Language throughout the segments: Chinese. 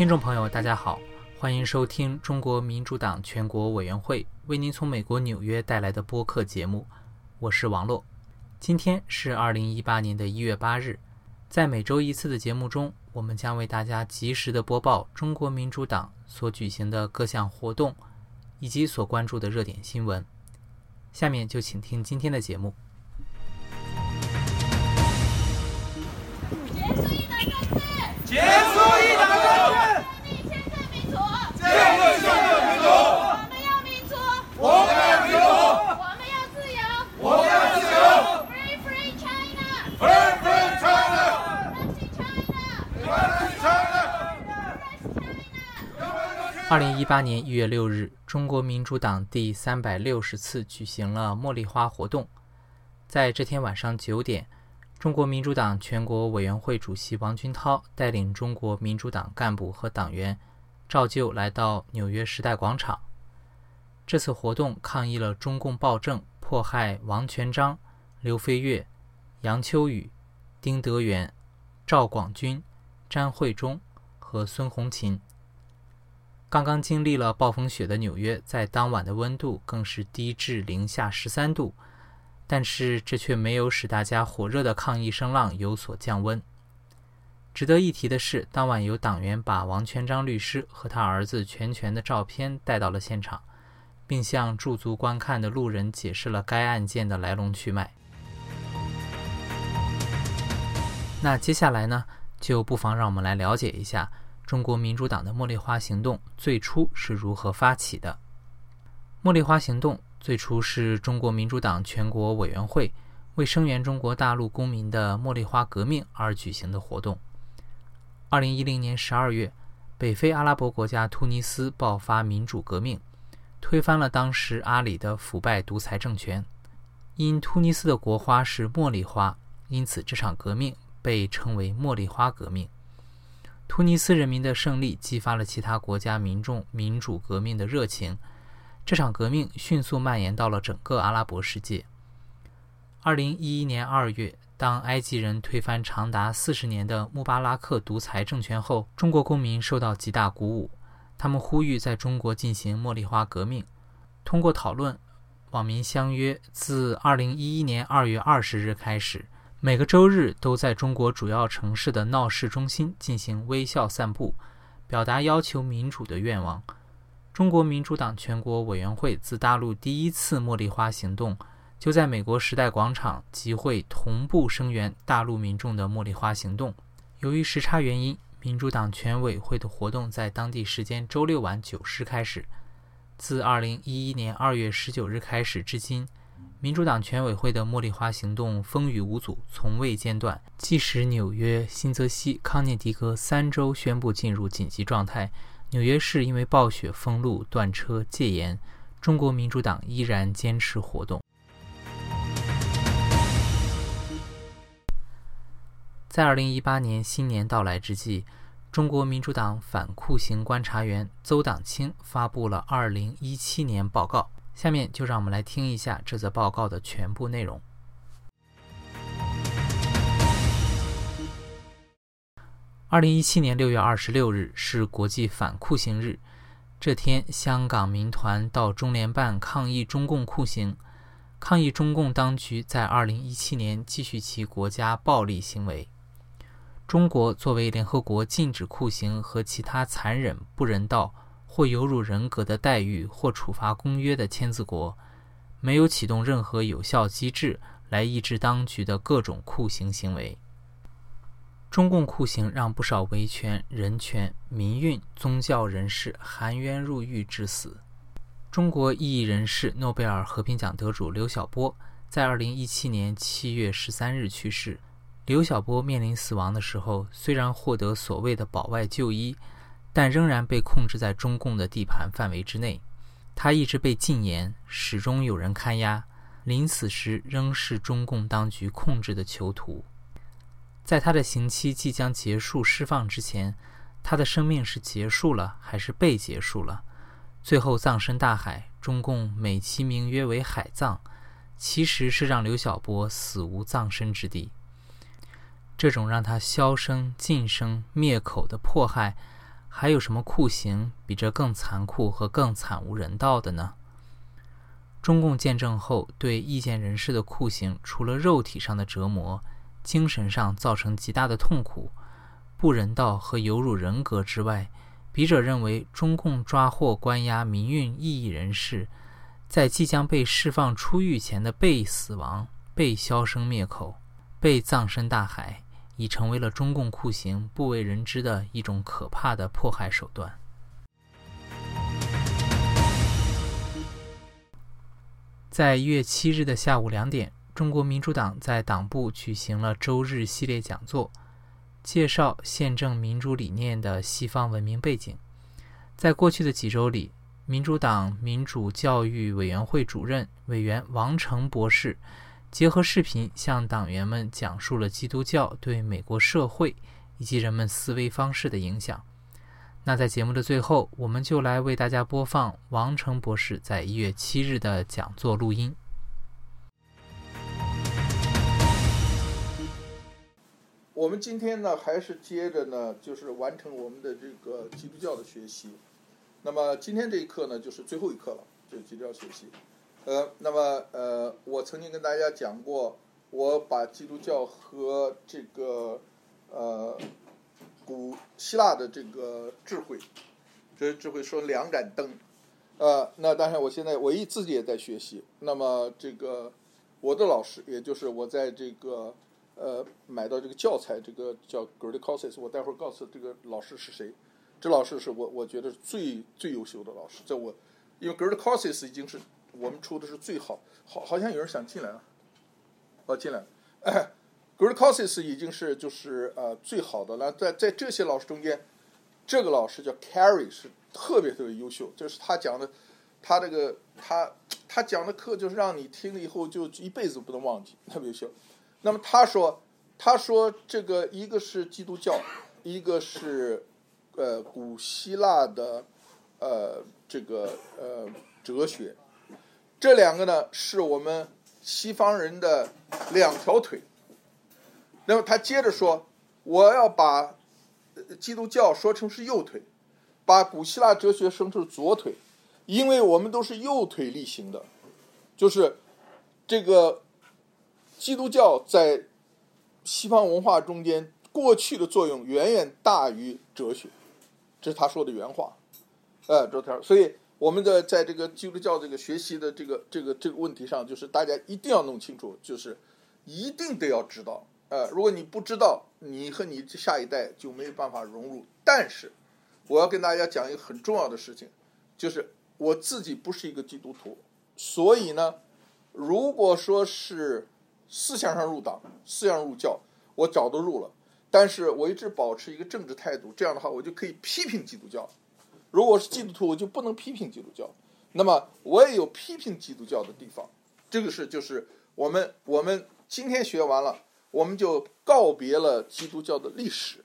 听众朋友，大家好，欢迎收听中国民主党全国委员会为您从美国纽约带来的播客节目，我是王洛。今天是二零一八年的一月八日，在每周一次的节目中，我们将为大家及时的播报中国民主党所举行的各项活动以及所关注的热点新闻。下面就请听今天的节目。结束一党专制，建立宪政民主，建立宪政民主，我们要民主，我们要民主，我们要自由。我们要自由。Free free China, Free free China, Free China, Free China. 二零一八年一月六日，中国民主党第三百六十次举行了茉莉花活动。在这天晚上九点，中国民主党全国委员会主席王军涛带领中国民主党干部和党员照旧来到纽约时代广场。这次活动抗议了中共暴政迫害王全璋、刘飞跃、杨秋雨、丁德元、赵广军、詹惠忠和孙红琴。刚刚经历了暴风雪的纽约，在当晚的温度更是低至零下十三度，但是这却没有使大家火热的抗议声浪有所降温。值得一提的是，当晚有党员把王全璋律师和他儿子全全的照片带到了现场，并向驻足观看的路人解释了该案件的来龙去脉。那接下来呢，就不妨让我们来了解一下。中国民主党的茉莉花行动最初是如何发起的？茉莉花行动最初是中国民主党全国委员会为声援中国大陆公民的茉莉花革命而举行的活动。二零一零年十二月，北非阿拉伯国家突尼斯爆发民主革命，推翻了当时阿里的腐败独裁政权。因突尼斯的国花是茉莉花，因此这场革命被称为茉莉花革命。突尼斯人民的胜利激发了其他国家民众民主革命的热情，这场革命迅速蔓延到了整个阿拉伯世界。二零一一年二月，当埃及人推翻长达四十年的穆巴拉克独裁政权后，中国公民受到极大鼓舞，他们呼吁在中国进行茉莉花革命。通过讨论，网民相约自二零一一年二月二十日开始。每个周日都在中国主要城市的闹市中心进行微笑散步，表达要求民主的愿望。中国民主党全国委员会自大陆第一次茉莉花行动，就在美国时代广场集会，同步声援大陆民众的茉莉花行动。由于时差原因，民主党全委会的活动在当地时间周六晚九时开始。自二零一一年二月十九日开始至今。民主党全委会的茉莉花行动风雨无阻，从未间断。即使纽约、新泽西、康涅狄格三州宣布进入紧急状态，纽约市因为暴雪封路、断车、戒严，中国民主党依然坚持活动。在二零一八年新年到来之际，中国民主党反酷刑观察员邹党清发布了二零一七年报告。下面就让我们来听一下这则报告的全部内容。二零一七年六月二十六日是国际反酷刑日，这天，香港民团到中联办抗议中共酷刑，抗议中共当局在二零一七年继续其国家暴力行为。中国作为联合国禁止酷刑和其他残忍不人道。或有辱人格的待遇或处罚公约的签字国，没有启动任何有效机制来抑制当局的各种酷刑行为。中共酷刑让不少维权、人权、民运、宗教人士含冤入狱致死。中国异议人士、诺贝尔和平奖得主刘晓波在2017年7月13日去世。刘晓波面临死亡的时候，虽然获得所谓的保外就医。但仍然被控制在中共的地盘范围之内，他一直被禁言，始终有人看押。临死时仍是中共当局控制的囚徒。在他的刑期即将结束、释放之前，他的生命是结束了还是被结束了？最后葬身大海，中共美其名曰为海葬，其实是让刘晓波死无葬身之地。这种让他销声、晋升、灭口的迫害。还有什么酷刑比这更残酷和更惨无人道的呢？中共建政后对意见人士的酷刑，除了肉体上的折磨，精神上造成极大的痛苦、不人道和有辱人格之外，笔者认为，中共抓获关押民运异议人士，在即将被释放出狱前的被死亡、被销声灭口、被葬身大海，已成为了中共酷刑不为人知的一种可怕的迫害手段。在一月七日的下午两点，中国民主党在党部举行了周日系列讲座，介绍宪政民主理念的西方文明背景。在过去的几周里，民主党民主教育委员会主任委员王成博士结合视频向党员们讲述了基督教对美国社会以及人们思维方式的影响。那在节目的最后，我们就来为大家播放王成博士在一月七日的讲座录音。我们今天呢，还是接着呢，就是完成我们的这个基督教的学习。那么今天这一课呢，就是最后一课了，就是基督教学习。呃，那么呃，我曾经跟大家讲过，我把基督教和这个呃。古希腊的这个智慧，这智慧说两盏灯，呃，那当然我现在我一自己也在学习。那么这个我的老师，也就是我在这个呃买到这个教材，这个叫 g r e a t c o s e s 我待会儿告诉这个老师是谁。这老师是我我觉得最最优秀的老师，在我因为 g r e a t c o s e s 已经是我们出的是最好，好好像有人想进来了，哦进来。g r e a t c o u r s e s 已经是就是呃最好的了，在在这些老师中间，这个老师叫 Carry 是特别特别优秀，就是他讲的，他这个他他讲的课就是让你听了以后就一辈子不能忘记，特别优秀。那么他说他说这个一个是基督教，一个是呃古希腊的呃这个呃哲学，这两个呢是我们西方人的两条腿。那么他接着说：“我要把基督教说成是右腿，把古希腊哲学说成左腿，因为我们都是右腿力行的，就是这个基督教在西方文化中间过去的作用远远大于哲学，这是他说的原话。哎，周天，所以我们的在这个基督教这个学习的这个这个这个问题上，就是大家一定要弄清楚，就是一定得要知道。”呃，如果你不知道，你和你下一代就没有办法融入。但是，我要跟大家讲一个很重要的事情，就是我自己不是一个基督徒，所以呢，如果说是思想上入党、思想入教，我早都入了。但是我一直保持一个政治态度，这样的话，我就可以批评基督教。如果是基督徒，我就不能批评基督教。那么，我也有批评基督教的地方。这个是就是我们我们今天学完了。我们就告别了基督教的历史，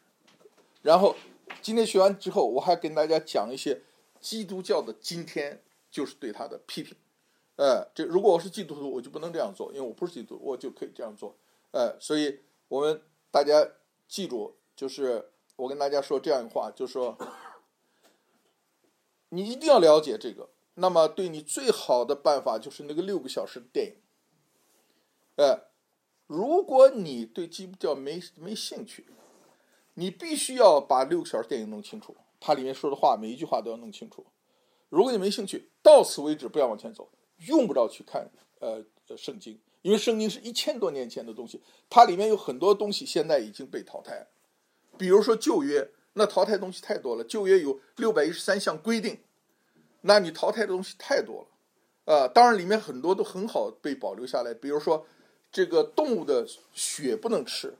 然后今天学完之后，我还跟大家讲一些基督教的今天，就是对他的批评。呃，这如果我是基督徒，我就不能这样做，因为我不是基督徒，我就可以这样做。呃，所以我们大家记住，就是我跟大家说这样一话，就是说，你一定要了解这个。那么，对你最好的办法就是那个六个小时的电影，呃。如果你对基督教没没兴趣，你必须要把六个小时电影弄清楚，它里面说的话每一句话都要弄清楚。如果你没兴趣，到此为止，不要往前走，用不着去看呃圣经，因为圣经是一千多年前的东西，它里面有很多东西现在已经被淘汰。比如说旧约，那淘汰东西太多了，旧约有六百一十三项规定，那你淘汰的东西太多了。呃，当然里面很多都很好被保留下来，比如说。这个动物的血不能吃，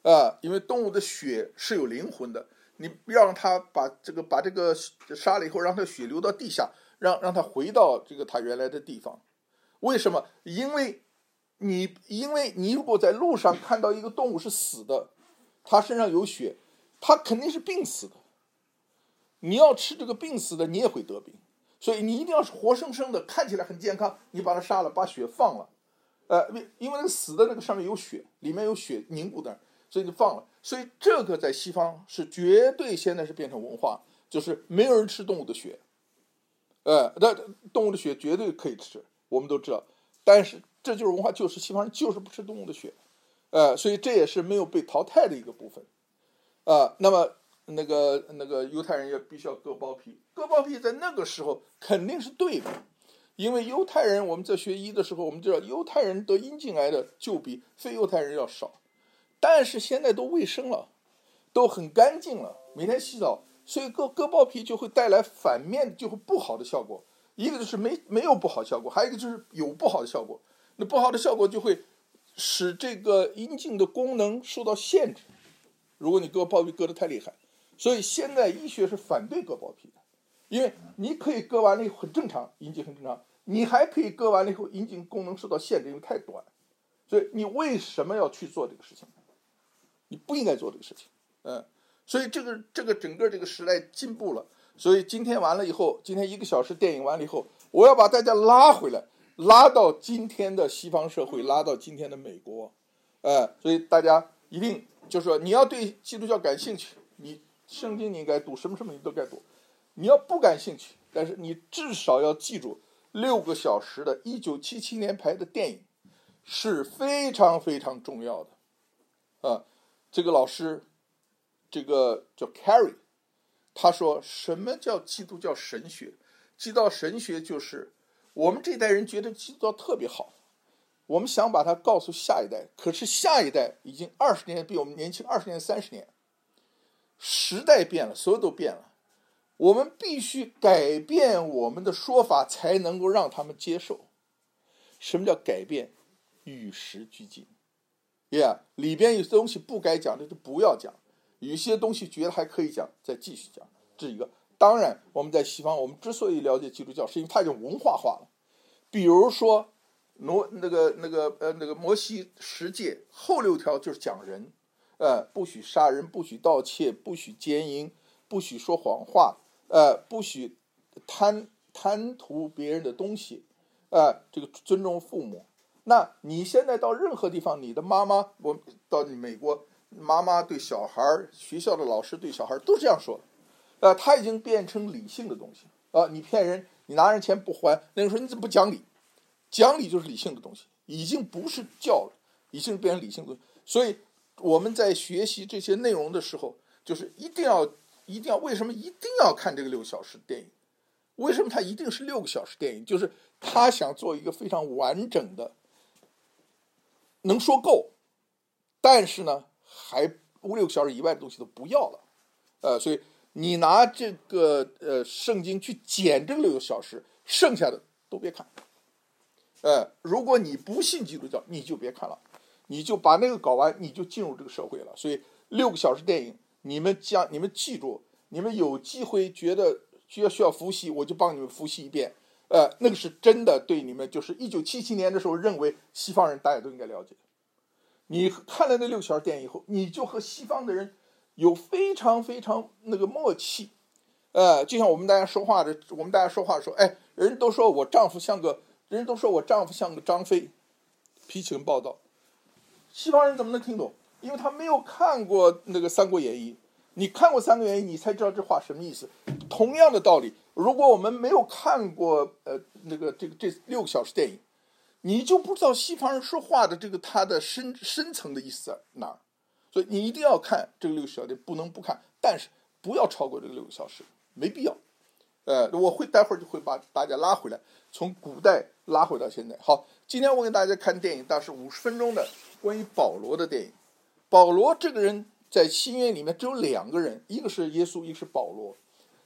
啊，因为动物的血是有灵魂的。你让它把这个把这个杀了以后，让它血流到地下，让让它回到这个它原来的地方。为什么？因为你因为你如果在路上看到一个动物是死的，它身上有血，它肯定是病死的。你要吃这个病死的，你也会得病。所以你一定要是活生生的，看起来很健康，你把它杀了，把血放了。呃，因因为那个死的那个上面有血，里面有血凝固的，所以就放了。所以这个在西方是绝对现在是变成文化，就是没有人吃动物的血，呃，那动物的血绝对可以吃，我们都知道，但是这就是文化，就是西方人就是不吃动物的血，呃，所以这也是没有被淘汰的一个部分，啊，那么那个那个犹太人也必须要割包皮，割包皮在那个时候肯定是对的，因为犹太人我们在学医的时候，我们知道犹太人得阴茎癌的就比非犹太人要少，但是现在都卫生了，都很干净了，每天洗澡。所以割割包皮就会带来反面，就会不好的效果。一个就是没没有不好效果，还有一个就是有不好的效果。那不好的效果就会使这个阴茎的功能受到限制。如果你割包皮割得太厉害，所以现在医学是反对割包皮的，因为你可以割完了以后很正常，阴茎很正常，你还可以割完了以后阴茎功能受到限制，因为太短。所以你为什么要去做这个事情？你不应该做这个事情，嗯。所以这个这个整个这个时代进步了，所以今天完了以后，今天一个小时电影完了以后，我要把大家拉回来，拉到今天的西方社会，拉到今天的美国，哎，所以大家一定就是说，你要对基督教感兴趣，你圣经你应该读，什么什么你都该读；你要不感兴趣，但是你至少要记住，六个小时的1977年拍的电影是非常非常重要的，啊，这个老师。这个叫 Carry，他说什么叫基督教神学？基督教神学就是我们这代人觉得基督教特别好，我们想把它告诉下一代，可是下一代已经二十年比我们年轻二十年、三十年，时代变了，所有都变了，我们必须改变我们的说法，才能够让他们接受。什么叫改变？与时俱进。Yeah，里边有些东西不该讲的就不要讲。有些东西觉得还可以讲，再继续讲，这一个。当然，我们在西方，我们之所以了解基督教，是因为它已经文化化了。比如说，挪那个那个呃那个摩西十诫后六条就是讲人，呃，不许杀人，不许盗窃，不许奸淫，不许说谎话，呃，不许贪贪图别人的东西，呃，这个尊重父母。那你现在到任何地方，你的妈妈，我到美国。妈妈对小孩，学校的老师对小孩儿都这样说，呃，他已经变成理性的东西啊！你骗人，你拿人钱不还，那个时候你怎么不讲理？讲理就是理性的东西，已经不是教了，已经变成理性的。所以我们在学习这些内容的时候，就是一定要一定要为什么一定要看这个六小时电影？为什么它一定是六个小时电影？就是他想做一个非常完整的，能说够，但是呢？还五六个小时以外的东西都不要了，呃，所以你拿这个呃圣经去减这个六个小时，剩下的都别看，呃，如果你不信基督教，你就别看了，你就把那个搞完，你就进入这个社会了。所以六个小时电影，你们将你们记住，你们有机会觉得需要需要复习，我就帮你们复习一遍，呃，那个是真的对你们，就是一九七七年的时候认为西方人大家都应该了解。你看了那六小时电影以后，你就和西方的人有非常非常那个默契，呃，就像我们大家说话的，我们大家说话说，哎，人都说我丈夫像个，人都说我丈夫像个张飞，脾气很暴躁。西方人怎么能听懂？因为他没有看过那个《三国演义》，你看过《三国演义》，你才知道这话什么意思。同样的道理，如果我们没有看过呃那个这个这六个小时电影。你就不知道西方人说话的这个他的深深层的意思在哪儿，所以你一定要看这个六个小时，不能不看，但是不要超过这个六个小时，没必要。呃，我会待会儿就会把大家拉回来，从古代拉回到现在。好，今天我给大家看电影，大概是五十分钟的关于保罗的电影。保罗这个人在新约里面只有两个人，一个是耶稣，一个是保罗。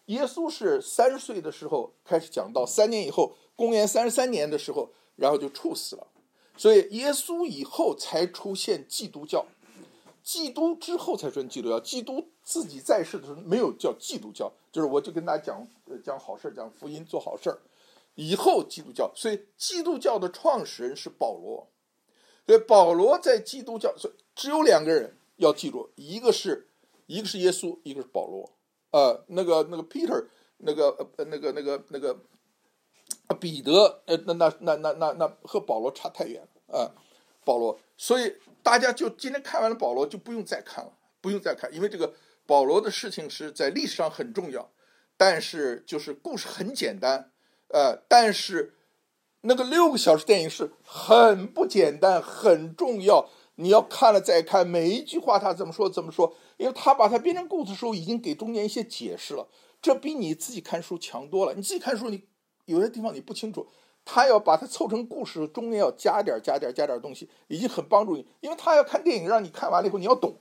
耶稣是三十岁的时候开始讲道，三年以后，公元三十三年的时候。然后就处死了，所以耶稣以后才出现基督教，基督之后才算基督教。基督自己在世的时候没有叫基督教，就是我就跟大家讲讲好事讲福音，做好事儿。以后基督教，所以基督教的创始人是保罗，所以保罗在基督教，所以只有两个人要记住，一个是一个是耶稣，一个是保罗。呃，那个那个 Peter，那个呃那个那个那个。彼得，呃，那那那那那那和保罗差太远了啊，保罗，所以大家就今天看完了保罗，就不用再看了，不用再看，因为这个保罗的事情是在历史上很重要，但是就是故事很简单，呃，但是那个六个小时电影是很不简单，很重要。你要看了再看，每一句话他怎么说怎么说，因为他把它编成故事的时候，已经给中间一些解释了，这比你自己看书强多了。你自己看书，你有些地方你不清楚，他要把它凑成故事，中间要加点加点加点东西，已经很帮助你。因为他要看电影，让你看完了以后你要懂，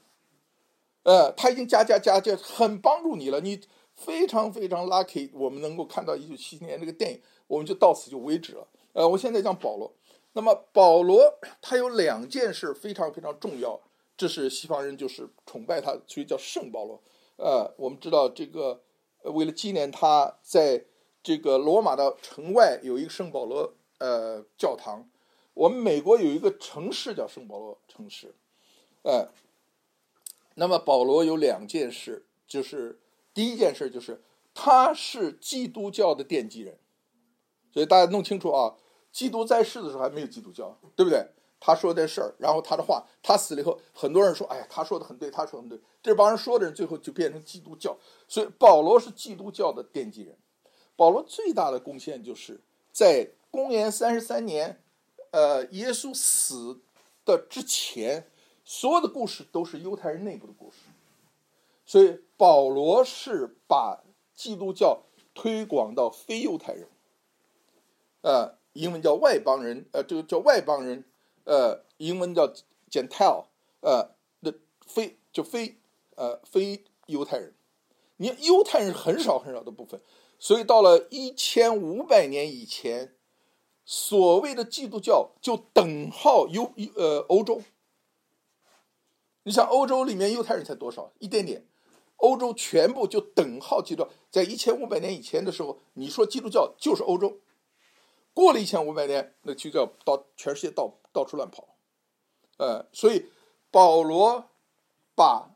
呃，他已经加加加加，很帮助你了。你非常非常 lucky，我们能够看到一九七七年这个电影，我们就到此就为止了。呃，我现在讲保罗。那么保罗他有两件事非常非常重要，这是西方人就是崇拜他，所以叫圣保罗。呃，我们知道这个，为了纪念他，在这个罗马的城外有一个圣保罗呃教堂。我们美国有一个城市叫圣保罗城市，呃，那么保罗有两件事，就是第一件事就是他是基督教的奠基人，所以大家弄清楚啊。基督在世的时候还没有基督教，对不对？他说的事儿，然后他的话，他死了以后，很多人说：“哎呀，他说的很对，他说的很对。”这帮人说的人，最后就变成基督教。所以保罗是基督教的奠基人。保罗最大的贡献就是在公元三十三年，呃，耶稣死的之前，所有的故事都是犹太人内部的故事。所以保罗是把基督教推广到非犹太人，呃。英文叫外邦人，呃，这个叫外邦人，呃，英文叫 gentle，呃，那非就非呃非犹太人，你犹太人很少很少的部分，所以到了一千五百年以前，所谓的基督教就等号犹呃欧洲。你想欧洲里面犹太人才多少？一点点，欧洲全部就等号基督教，在一千五百年以前的时候，你说基督教就是欧洲。过了一千五百年，那基督教到全世界到到处乱跑，呃，所以保罗把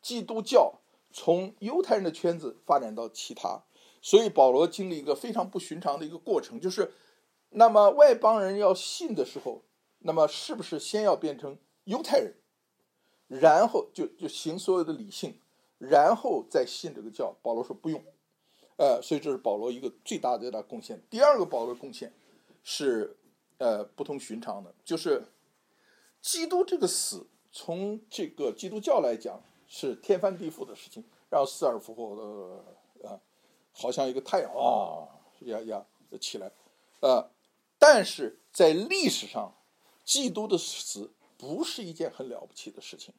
基督教从犹太人的圈子发展到其他，所以保罗经历一个非常不寻常的一个过程，就是那么外邦人要信的时候，那么是不是先要变成犹太人，然后就就行所有的理性，然后再信这个教？保罗说不用。呃，所以这是保罗一个最大的最大贡献。第二个保罗贡献是呃不同寻常的，就是基督这个死，从这个基督教来讲是天翻地覆的事情，然后死而复活的，好像一个太阳啊。呀呀起来，呃，但是在历史上，基督的死不是一件很了不起的事情，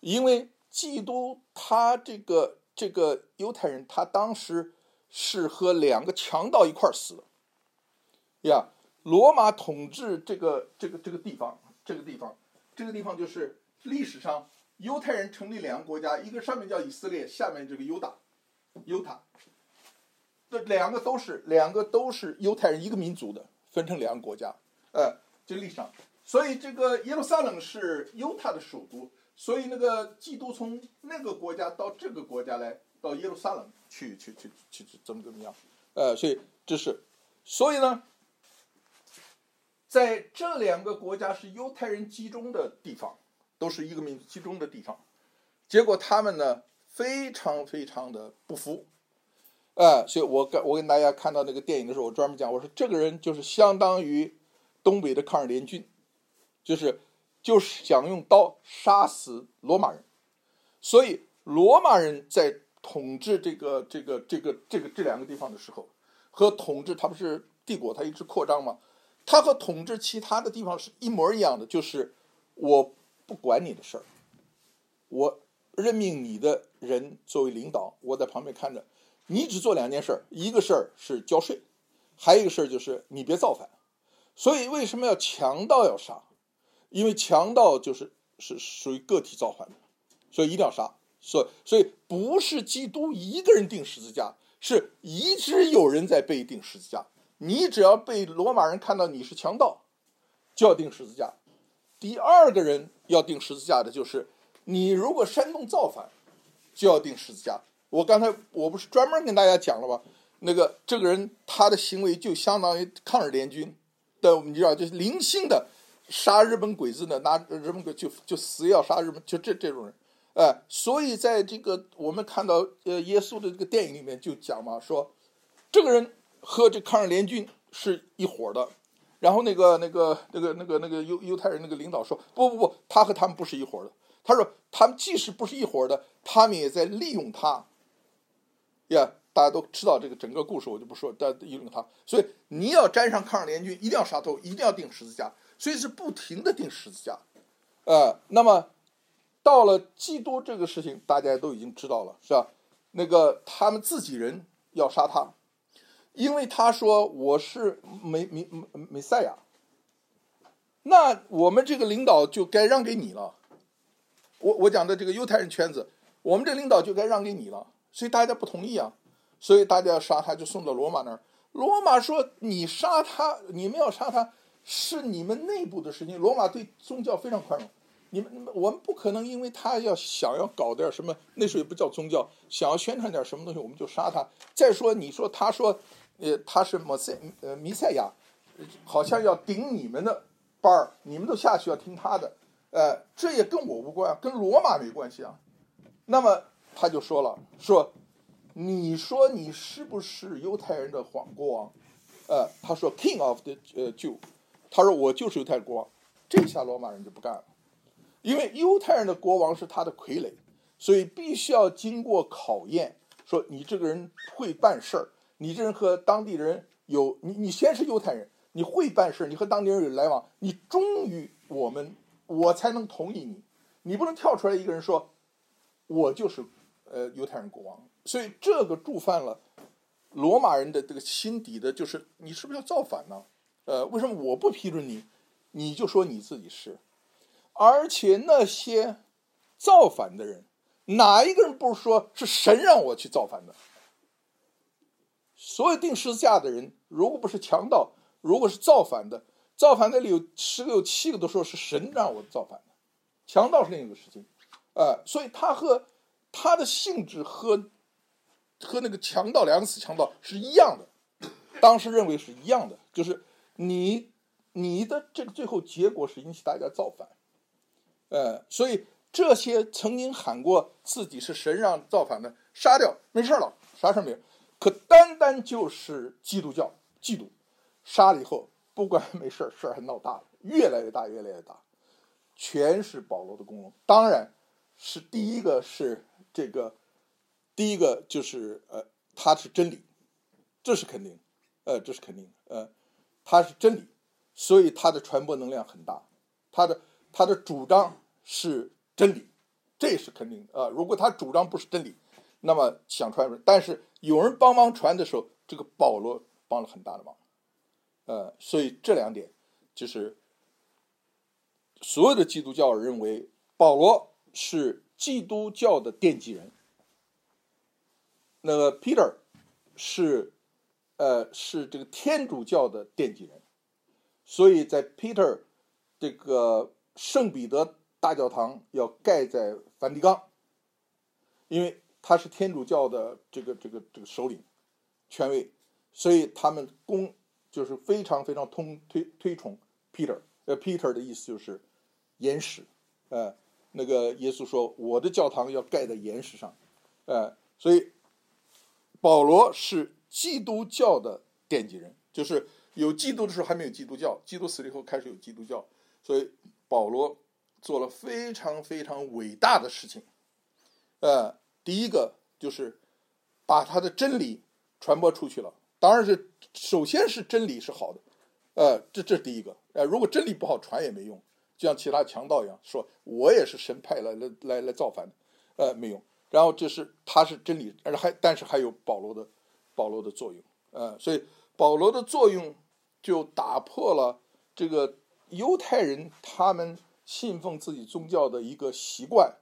因为基督他这个这个犹太人他当时。是和两个强盗一块儿死的，呀，罗马统治这个这个这个地方，这个地方，这个地方就是历史上犹太人成立两个国家，一个上面叫以色列，下面这个犹大，犹他，这两个都是两个都是犹太人一个民族的，分成两个国家，呃，这历史上，所以这个耶路撒冷是犹太的首都，所以那个基督从那个国家到这个国家来。到耶路撒冷去去去去去怎么怎么样？呃，所以这是，所以呢，在这两个国家是犹太人集中的地方，都是一个民族集中的地方，结果他们呢非常非常的不服，哎，所以我跟我跟大家看到那个电影的时候，我专门讲，我说这个人就是相当于东北的抗日联军，就是就是想用刀杀死罗马人，所以罗马人在。统治这个这个这个这个这两个地方的时候，和统治他不是帝国，他一直扩张嘛。他和统治其他的地方是一模一样的，就是我不管你的事儿，我任命你的人作为领导，我在旁边看着，你只做两件事儿，一个事儿是交税，还有一个事儿就是你别造反。所以为什么要强盗要杀？因为强盗就是是属于个体造反的，所以一定要杀。所所以不是基督一个人钉十字架，是一直有人在被钉十字架。你只要被罗马人看到你是强盗，就要钉十字架。第二个人要钉十字架的就是你，如果煽动造反，就要钉十字架。我刚才我不是专门跟大家讲了吗？那个这个人他的行为就相当于抗日联军的，你知道，就是零星的杀日本鬼子的，拿日本鬼就就死要杀日本，就这这种人。哎，所以在这个我们看到呃耶稣的这个电影里面就讲嘛，说这个人和这抗日联军是一伙的，然后那个那个那个那个那个犹犹太人那个领导说不不不，他和他们不是一伙的。他说他们即使不是一伙的，他们也在利用他。呀，大家都知道这个整个故事，我就不说，大家议论他。所以你要沾上抗日联军，一定要杀头，一定要钉十字架，所以是不停的钉十字架。呃，那么到了基督这个事情，大家都已经知道了，是吧？那个他们自己人要杀他，因为他说我是梅梅梅赛亚，那我们这个领导就该让给你了。我我讲的这个犹太人圈子，我们这领导就该让给你了，所以大家不同意啊，所以大家要杀他，就送到罗马那儿。罗马说你杀他，你们要杀他。是你们内部的事情。罗马对宗教非常宽容，你们我们不可能因为他要想要搞点什么，那时候也不叫宗教，想要宣传点什么东西，我们就杀他。再说你说他说，呃，他是摩塞呃弥赛亚，好像要顶你们的班儿，你们都下去要听他的，呃，这也跟我无关，跟罗马没关系啊。那么他就说了，说你说你是不是犹太人的皇国王？呃，他说 King of the 呃 Jew。他说：“我就是犹太国王。”这下罗马人就不干了，因为犹太人的国王是他的傀儡，所以必须要经过考验。说你这个人会办事儿，你这人和当地人有你，你先是犹太人，你会办事儿，你和当地人有来往，你忠于我们，我才能同意你。你不能跳出来一个人说，我就是呃犹太人国王。所以这个触犯了罗马人的这个心底的，就是你是不是要造反呢？呃，为什么我不批准你，你就说你自己是？而且那些造反的人，哪一个人不是说是神让我去造反的？所有钉十字架的人，如果不是强盗，如果是造反的，造反的里有十个有七个都说是神让我造反的，强盗是另一个事情。呃，所以他和他的性质和和那个强盗两个死强盗是一样的，当时认为是一样的，就是。你你的这个最后结果是引起大家造反，呃，所以这些曾经喊过自己是神让造反的，杀掉没事了，啥事没有。可单单就是基督教嫉妒，杀了以后不管没事事儿还闹大了，越来越大，越来越大，全是保罗的功劳。当然是第一个是这个，第一个就是呃，他是真理，这是肯定，呃，这是肯定，呃。他是真理，所以他的传播能量很大，他的他的主张是真理，这是肯定啊。如果他主张不是真理，那么想传，但是有人帮忙传的时候，这个保罗帮了很大的忙，呃，所以这两点就是所有的基督教认为保罗是基督教的奠基人，那个 Peter 是。呃，是这个天主教的奠基人，所以在 Peter 这个圣彼得大教堂要盖在梵蒂冈，因为他是天主教的这个这个这个首领权威，所以他们公就是非常非常通推推崇 Peter。呃，Peter 的意思就是岩石，呃，那个耶稣说我的教堂要盖在岩石上，呃，所以保罗是。基督教的奠基人，就是有基督的时候还没有基督教，基督死了以后开始有基督教，所以保罗做了非常非常伟大的事情。呃，第一个就是把他的真理传播出去了，当然是首先是真理是好的，呃，这这是第一个。呃，如果真理不好传也没用，就像其他强盗一样，说我也是神派来来来来造反的，呃，没用。然后这是他是真理，而还但是还有保罗的。保罗的作用，呃，所以保罗的作用就打破了这个犹太人他们信奉自己宗教的一个习惯，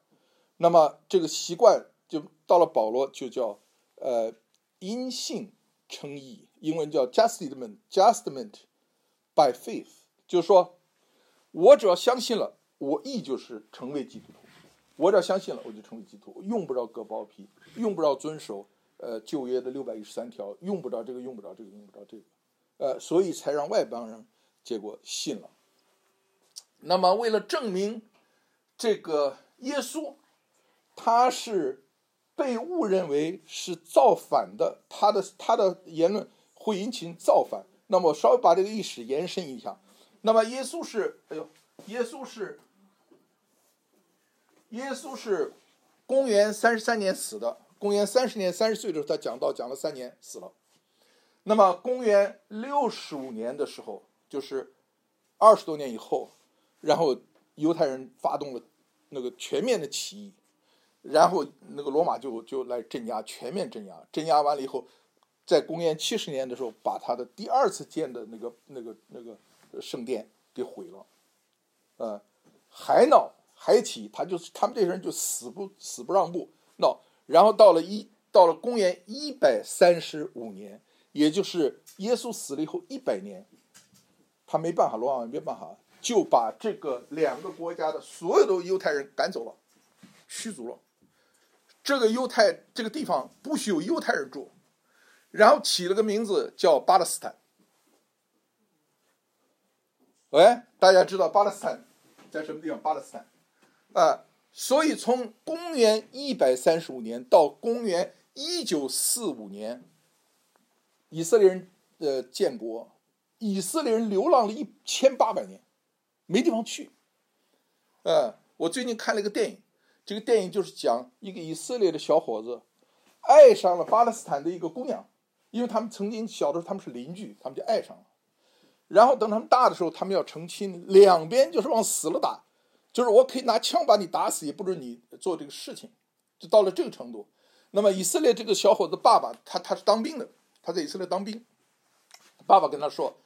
那么这个习惯就到了保罗就叫呃因信称义，英文叫 justment，justment by faith，就是说我只要相信了，我义就是成为基督徒，我只要相信了，我就成为基督徒，用不着割包皮，用不着遵守。呃，旧约的六百一十三条用不着这个，用不着这个，用不着这个，呃，所以才让外邦人结果信了。那么，为了证明这个耶稣他是被误认为是造反的，他的他的言论会引起造反。那么稍微把这个历史延伸一下，那么耶稣是，哎呦，耶稣是，耶稣是公元三十三年死的，公元三十年三十岁的时候他讲道讲了三年死了。那么公元六十五年的时候，就是二十多年以后，然后犹太人发动了那个全面的起义，然后那个罗马就就来镇压，全面镇压，镇压完了以后。在公元七十年的时候，把他的第二次建的那个、那个、那个圣殿给毁了，呃，还闹还起，他就是他们这些人就死不死不让步闹。然后到了一到了公元一百三十五年，也就是耶稣死了以后一百年，他没办法，罗马没办法，就把这个两个国家的所有的犹太人赶走了，驱逐了。这个犹太这个地方不许有犹太人住。然后起了个名字叫巴勒斯坦。喂，大家知道巴勒斯坦在什么地方？巴勒斯坦，啊，所以从公元一百三十五年到公元一九四五年，以色列人的建国，以色列人流浪了一千八百年，没地方去。呃，我最近看了一个电影，这个电影就是讲一个以色列的小伙子爱上了巴勒斯坦的一个姑娘。因为他们曾经小的时候他们是邻居，他们就爱上了。然后等他们大的时候，他们要成亲，两边就是往死了打，就是我可以拿枪把你打死，也不准你做这个事情，就到了这个程度。那么以色列这个小伙子爸爸，他他是当兵的，他在以色列当兵。爸爸跟他说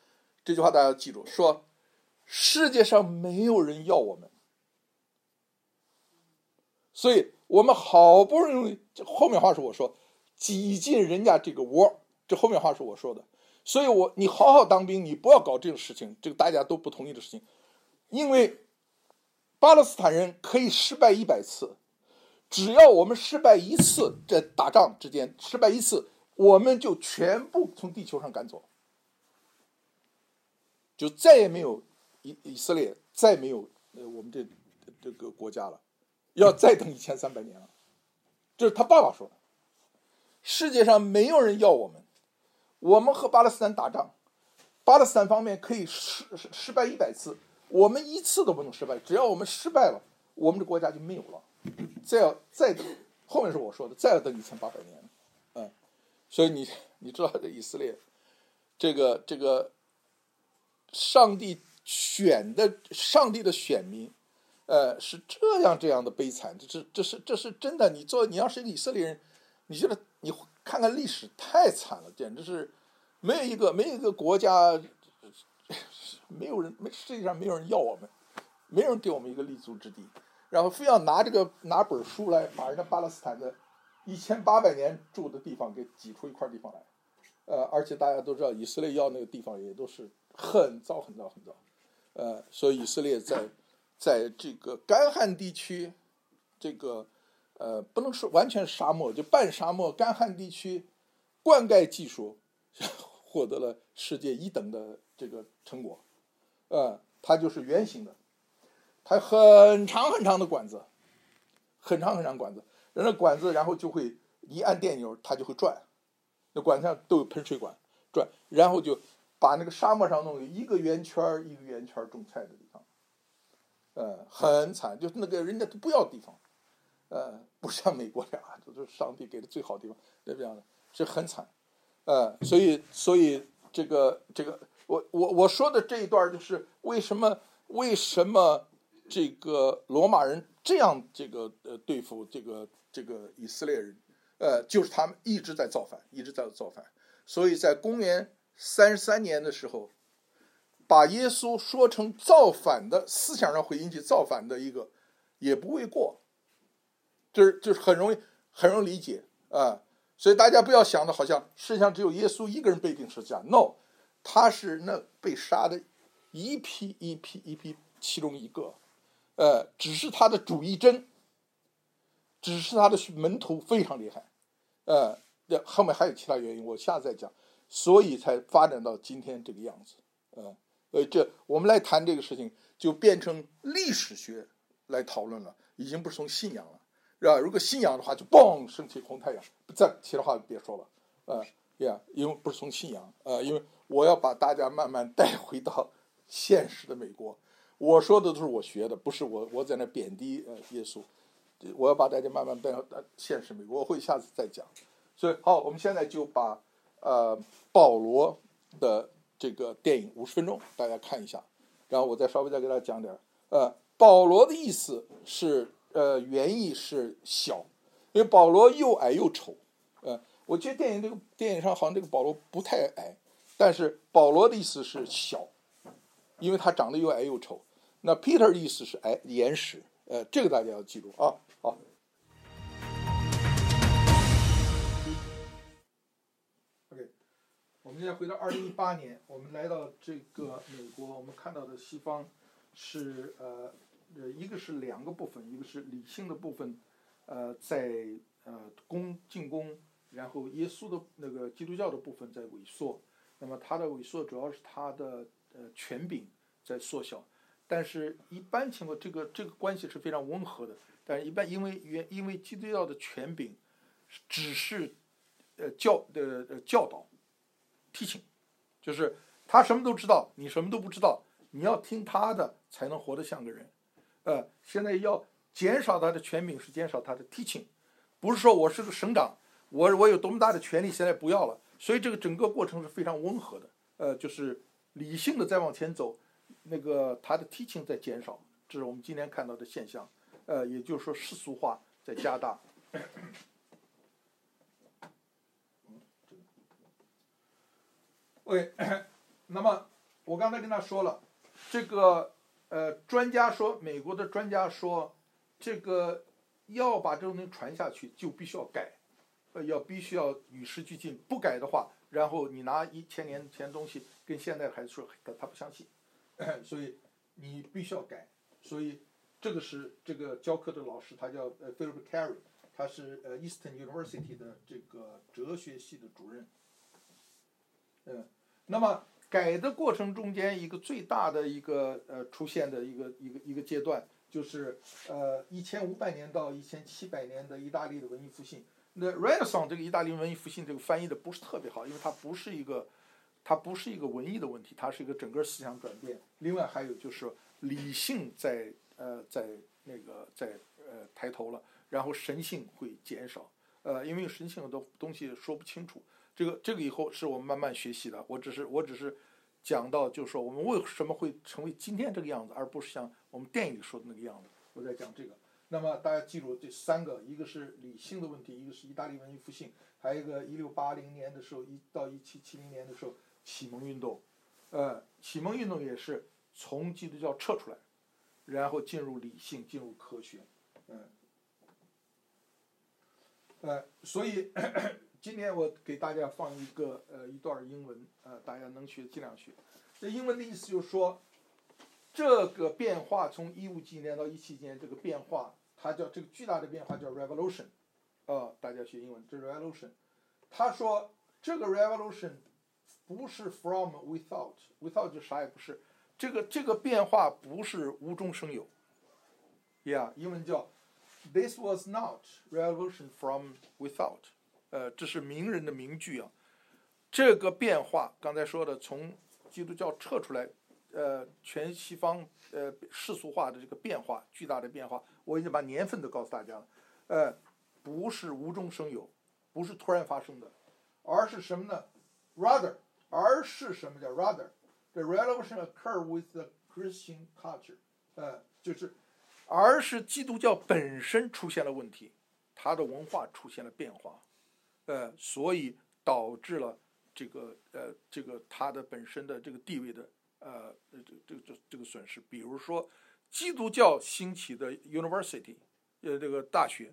这句话，大家记住：说世界上没有人要我们，所以我们好不容易，后面话是我说挤进人家这个窝。这后面话是我说的，所以我你好好当兵，你不要搞这种事情，这个大家都不同意的事情，因为巴勒斯坦人可以失败一百次，只要我们失败一次，在打仗之间失败一次，我们就全部从地球上赶走，就再也没有以以色列，再没有呃我们这这个国家了，要再等一千三百年了，这是他爸爸说的，世界上没有人要我们。我们和巴勒斯坦打仗，巴勒斯坦方面可以失失败一百次，我们一次都不能失败。只要我们失败了，我们的国家就没有了。再要再等，后面是我说的，再要等一千八百年，嗯，所以你你知道这以色列，这个这个，上帝选的上帝的选民，呃，是这样这样的悲惨，这是这是这是真的。你做你要是以色列人，你觉得你看看历史太惨了，简直是。没有一个，没有一个国家，没有人，没世界上没有人要我们，没人给我们一个立足之地，然后非要拿这个拿本书来把人家巴勒斯坦的一千八百年住的地方给挤出一块地方来，呃，而且大家都知道以色列要那个地方也都是很糟很糟很糟，呃，所以以色列在在这个干旱地区，这个呃不能说完全是沙漠，就半沙漠干旱地区灌溉技术。获得了世界一等的这个成果，呃，它就是圆形的，它很长很长的管子，很长很长管子，然后管子然后就会一按电钮，它就会转，那管子上都有喷水管转，然后就把那个沙漠上弄一个圆圈一个圆圈种菜的地方，呃，很惨，就是那个人家都不要地方，呃，不像美国这样，这是上帝给的最好的地方，这样的，是很惨。呃，所以，所以这个，这个，我，我，我说的这一段就是为什么，为什么这个罗马人这样这个呃对付这个这个以色列人，呃，就是他们一直在造反，一直在造反。所以在公元三十三年的时候，把耶稣说成造反的思想上会引起造反的一个，也不为过，就是就是很容易很容易理解啊。所以大家不要想的好像世界上只有耶稣一个人被钉十字架，no，他是那被杀的一批一批一批其中一个，呃，只是他的主意真，只是他的门徒非常厉害，呃，后面还有其他原因，我下次再讲，所以才发展到今天这个样子，呃，呃，这我们来谈这个事情就变成历史学来讨论了，已经不是从信仰了，是吧？如果信仰的话，就嘣升起红太阳；不再其他话别说了，呃，呀，因为不是从信仰，呃，因为我要把大家慢慢带回到现实的美国。我说的都是我学的，不是我我在那贬低呃耶稣。我要把大家慢慢带到现实美国，我会下次再讲。所以好，我们现在就把呃保罗的这个电影五十分钟大家看一下，然后我再稍微再给大家讲点。呃，保罗的意思是呃原意是小，因为保罗又矮又丑。呃，我记得电影这个电影上好像这个保罗不太矮，但是保罗的意思是小，因为他长得又矮又丑。那 Peter 的意思是矮岩石。呃，这个大家要记住啊。好。OK，我们现在回到二零一八年，我们来到这个美国，我们看到的西方是呃呃，一个是两个部分，一个是理性的部分，呃，在呃攻进攻，然后耶稣的那个基督教的部分在萎缩，那么它的萎缩主要是它的呃权柄在缩小。但是，一般情况，这个这个关系是非常温和的。但是，一般因为原因为基督教的权柄，只是，呃教的呃教导，teaching，就是他什么都知道，你什么都不知道，你要听他的才能活得像个人。呃，现在要减少他的权柄，是减少他的 teaching，不是说我是个省长，我我有多么大的权利，现在不要了。所以这个整个过程是非常温和的。呃，就是理性的在往前走。那个他的 teaching 在减少，这是我们今天看到的现象。呃，也就是说世俗化在加大。OK，那么我刚才跟他说了，这个呃专家说，美国的专家说，这个要把这种东西传下去，就必须要改，呃，要必须要与时俱进，不改的话，然后你拿一千年前东西跟现在孩子说，他他不相信。所以你必须要改，所以这个是这个教课的老师，他叫呃 Philip Carey，他是呃 Eastern University 的这个哲学系的主任。嗯，那么改的过程中间一个最大的一个呃出现的一个一个一个阶段，就是呃一千五百年到一千七百年的意大利的文艺复兴。那 Renaissance 这个意大利文艺复兴这个翻译的不是特别好，因为它不是一个。它不是一个文艺的问题，它是一个整个思想转变。另外还有就是理性在呃在那个在呃抬头了，然后神性会减少。呃，因为神性的东西说不清楚。这个这个以后是我们慢慢学习的。我只是我只是讲到，就是说我们为什么会成为今天这个样子，而不是像我们电影里说的那个样子。我在讲这个。那么大家记住这三个：一个是理性的问题，一个是意大利文艺复兴，还有一个一六八零年的时候一到一七七零年的时候。启蒙运动，呃，启蒙运动也是从基督教撤出来，然后进入理性，进入科学，嗯，呃，所以今天我给大家放一个呃一段英文，呃，大家能学尽量学。这英文的意思就是说，这个变化从一五几年到一七年这个变化，它叫这个巨大的变化叫 revolution，啊，大家学英文，这 revolution。他说这个 revolution。不是 from without，without 就啥也不是，这个这个变化不是无中生有，yeah，英文叫 this was not revolution from without，呃，这是名人的名句啊。这个变化刚才说的从基督教撤出来，呃，全西方呃世俗化的这个变化，巨大的变化，我已经把年份都告诉大家了，呃，不是无中生有，不是突然发生的，而是什么呢？Rather。而是什么叫 rather？The revolution occur with the Christian culture，呃，就是，而是基督教本身出现了问题，它的文化出现了变化，呃，所以导致了这个呃这个它的本身的这个地位的呃这这这这个损失。比如说，基督教兴起的 university，呃这个大学，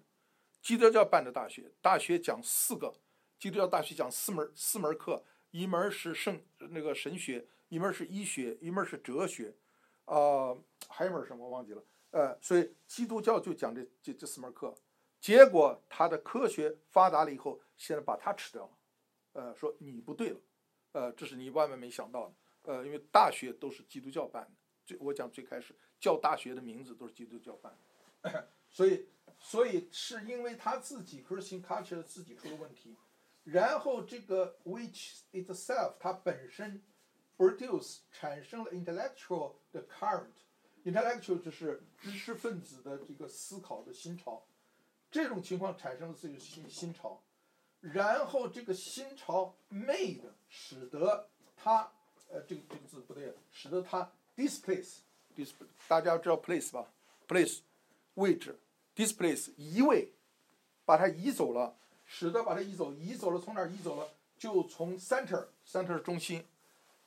基督教办的大学，大学讲四个，基督教大学讲四门四门课。一门是圣那个神学，一门是医学，一门是哲学，啊，还有门什么忘记了。呃，所以基督教就讲这这这四门课，结果他的科学发达了以后，现在把它吃掉了。呃，说你不对了，呃，这是你万万没想到的。呃，因为大学都是基督教办的，最我讲最开始叫大学的名字都是基督教办的，所以所以是因为他自己 Christian culture 自己出了问题，然后这个 which itself 它本身 produce 产生了 intellectual 的 current，intellectual 就是知识分子的这个思考的新潮，这种情况产生了这个新新潮，然后这个新潮 made 使得它呃这个这个字不对，使得它 displace dis 大家知道 place 吧？place 位置 displace 移位，把它移走了，使得把它移走，移走了从哪儿移走了？就从 center center 中心，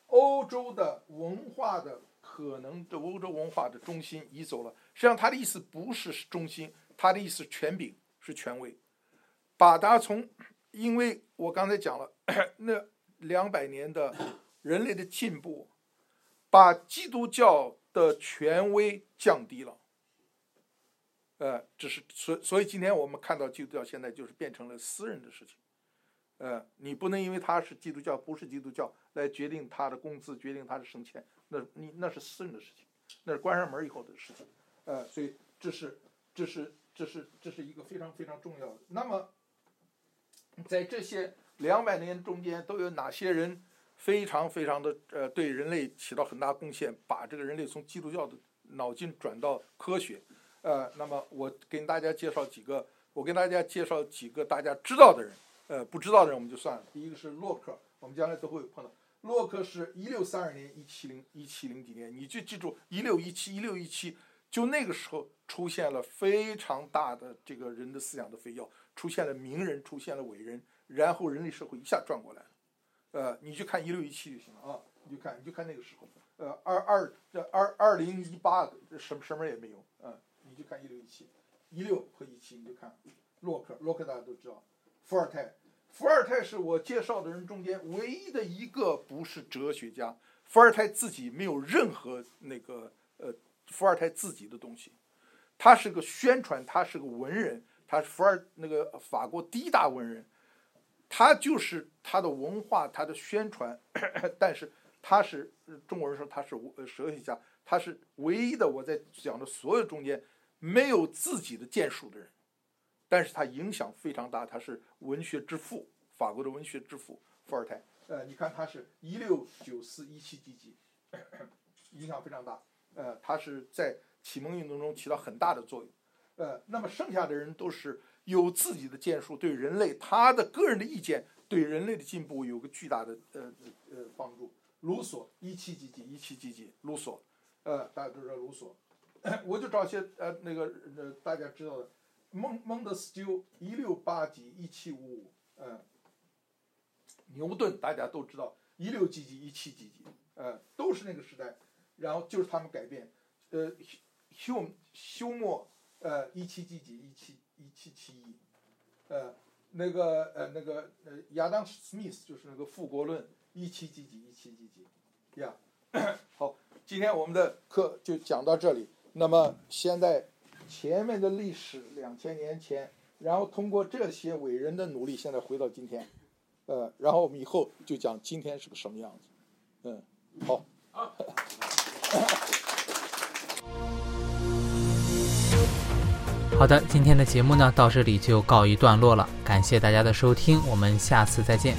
欧洲的文化的可能的欧洲文化的中心移走了。实际上他的意思不是中心，他的意思权柄是权威，把它从，因为我刚才讲了那两百年的人类的进步，把基督教的权威降低了。呃，这是所所以今天我们看到基督教现在就是变成了私人的事情。呃，你不能因为他是基督教，不是基督教来决定他的工资，决定他的升迁，那你那是私人的事情，那是关上门以后的事情。呃，所以这是这是这是这是一个非常非常重要的。那么，在这些两百年中间，都有哪些人非常非常的呃对人类起到很大贡献，把这个人类从基督教的脑筋转到科学？呃，那么我跟大家介绍几个，我跟大家介绍几个大家知道的人，呃，不知道的人我们就算了。第一个是洛克，我们将来都会碰到。洛克是一六三二年，一七零一七零几年，你就记住一六一七一六一七，就那个时候出现了非常大的这个人的思想的飞跃，出现了名人，出现了伟人，然后人类社会一下转过来了。呃，你去看一六一七就行了啊，你就看你就看那个时候，呃，二二这二二零一八什么什么也没有，嗯。你就看一六一七，一六和一七，你就看洛克，洛克大家都知道，伏尔泰，伏尔泰是我介绍的人中间唯一的一个不是哲学家，伏尔泰自己没有任何那个，伏尔泰自己的东西，他是个宣传，他是个文人，他是伏尔那个法国第一大文人，他就是他的文化，他的宣传，但是他是中国人说他是哲学家，他是唯一的我在讲的所有中间。没有自己的建树的人，但是他影响非常大，他是文学之父，法国的文学之父伏尔泰。呃，你看他是一六九四一七几几，影响非常大。呃，他是在启蒙运动中起到很大的作用。呃，那么剩下的人都是有自己的建树，对人类他的个人的意见对人类的进步有个巨大的呃呃帮助。卢梭一七几几一七几几，卢梭，呃，大家都知道卢梭。我就找些呃那个呃大家知道的，孟孟德斯鸠一六八几一七五五，嗯，牛顿大家都知道一六几几一七几几，呃都是那个时代，然后就是他们改变，呃休休谟呃一七几几一七一七七一，呃那个呃那个呃亚当斯密斯就是那个富国论一七几几一七几几，呀，好，今天我们的课就讲到这里。那么现在前面的历史两千年前，然后通过这些伟人的努力，现在回到今天，呃，然后我们以后就讲今天是个什么样子，嗯，好。好的，今天的节目呢到这里就告一段落了，感谢大家的收听，我们下次再见。